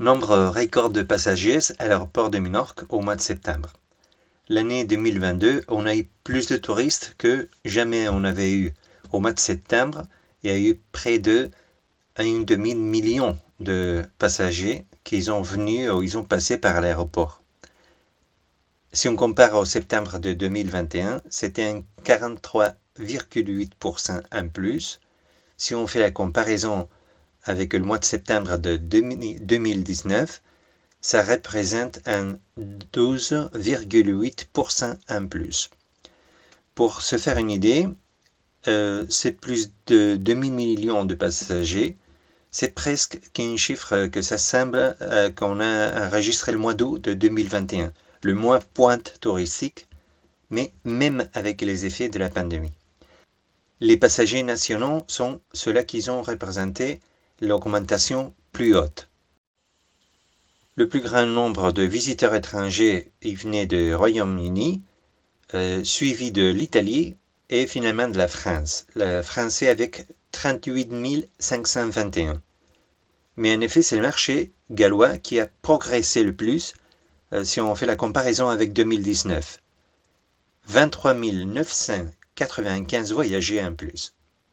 Nombre record de passagers à l'aéroport de Minorque au mois de septembre. L'année 2022, on a eu plus de touristes que jamais on avait eu. Au mois de septembre, il y a eu près de un demi-million de passagers qui sont venus ou ils ont passé par l'aéroport. Si on compare au septembre de 2021, c'était un 43,8% en plus. Si on fait la comparaison avec le mois de septembre de 2019, ça représente un 12,8% en plus. Pour se faire une idée, euh, c'est plus de 2000 millions de passagers. C'est presque qu'un chiffre que ça semble euh, qu'on a enregistré le mois d'août de 2021, le mois pointe touristique, mais même avec les effets de la pandémie. Les passagers nationaux sont ceux-là qui ont représenté l'augmentation plus haute. Le plus grand nombre de visiteurs étrangers y venaient du Royaume-Uni, euh, suivi de l'Italie et finalement de la France. Le français avec 38 521. Mais en effet, c'est le marché gallois qui a progressé le plus euh, si on fait la comparaison avec 2019. 23 995 voyageurs en plus.